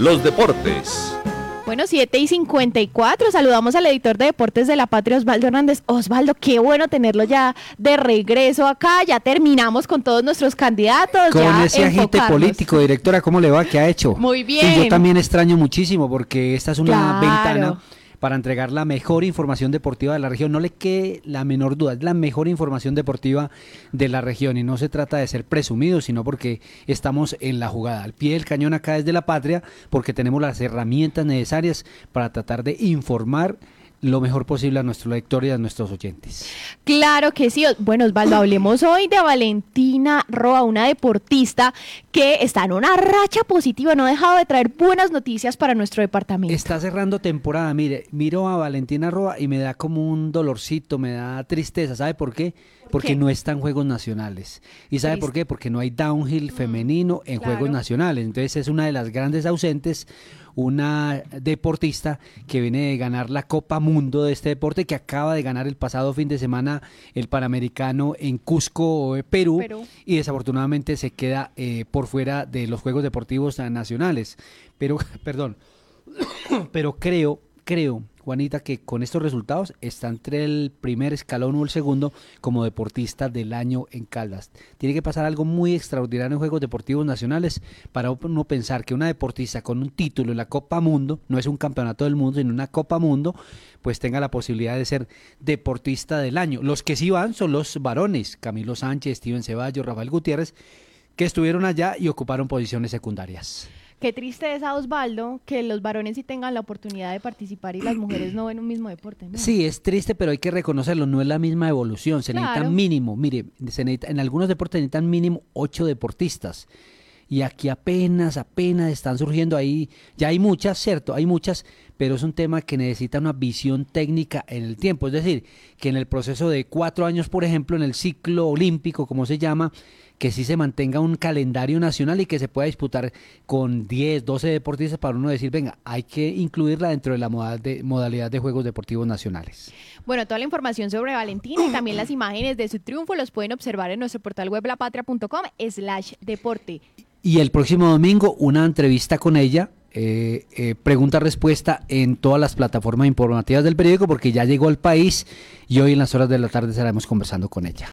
los deportes. Bueno, 7 y 54. Saludamos al editor de deportes de la Patria, Osvaldo Hernández. Osvaldo, qué bueno tenerlo ya de regreso acá. Ya terminamos con todos nuestros candidatos. Con ese agente político, directora, ¿cómo le va? ¿Qué ha hecho? Muy bien. yo también extraño muchísimo porque esta es una ventana para entregar la mejor información deportiva de la región. No le quede la menor duda, es la mejor información deportiva de la región y no se trata de ser presumidos, sino porque estamos en la jugada, al pie del cañón acá desde la patria, porque tenemos las herramientas necesarias para tratar de informar lo mejor posible a nuestro lector y a nuestros oyentes. Claro que sí. Bueno, Osvaldo, hablemos hoy de Valentina Roa, una deportista que está en una racha positiva, no ha dejado de traer buenas noticias para nuestro departamento. Está cerrando temporada, mire, miro a Valentina Roa y me da como un dolorcito, me da tristeza, ¿sabe por qué? Porque no está en Juegos Nacionales. ¿Y sabe por qué? Porque no hay downhill mm, femenino en Juegos Nacionales. Entonces es una de las grandes ausentes una deportista que viene de ganar la Copa Mundo de este deporte, que acaba de ganar el pasado fin de semana el Panamericano en Cusco, eh, Perú, y desafortunadamente se queda eh, por fuera de los Juegos Deportivos Nacionales. Pero, perdón, pero creo, creo Juanita, que con estos resultados está entre el primer escalón o el segundo como deportista del año en Caldas. Tiene que pasar algo muy extraordinario en Juegos Deportivos Nacionales para uno pensar que una deportista con un título en la Copa Mundo, no es un campeonato del mundo, sino una Copa Mundo, pues tenga la posibilidad de ser deportista del año. Los que sí van son los varones, Camilo Sánchez, Steven Ceballos, Rafael Gutiérrez, que estuvieron allá y ocuparon posiciones secundarias. Qué triste es a Osvaldo que los varones sí tengan la oportunidad de participar y las mujeres no en un mismo deporte. Sí, es triste, pero hay que reconocerlo, no es la misma evolución, se necesitan mínimo, mire, se en algunos deportes necesitan mínimo ocho deportistas y aquí apenas, apenas están surgiendo ahí, ya hay muchas, cierto, hay muchas, pero es un tema que necesita una visión técnica en el tiempo, es decir, que en el proceso de cuatro años, por ejemplo, en el ciclo olímpico, como se llama, que sí se mantenga un calendario nacional y que se pueda disputar con 10, 12 deportistas para uno decir, venga, hay que incluirla dentro de la modalidad de Juegos Deportivos Nacionales. Bueno, toda la información sobre Valentina y también las imágenes de su triunfo los pueden observar en nuestro portal web lapatria.com slash deporte. Y el próximo domingo una entrevista con ella eh, eh, pregunta-respuesta en todas las plataformas informativas del periódico porque ya llegó al país y hoy en las horas de la tarde estaremos conversando con ella.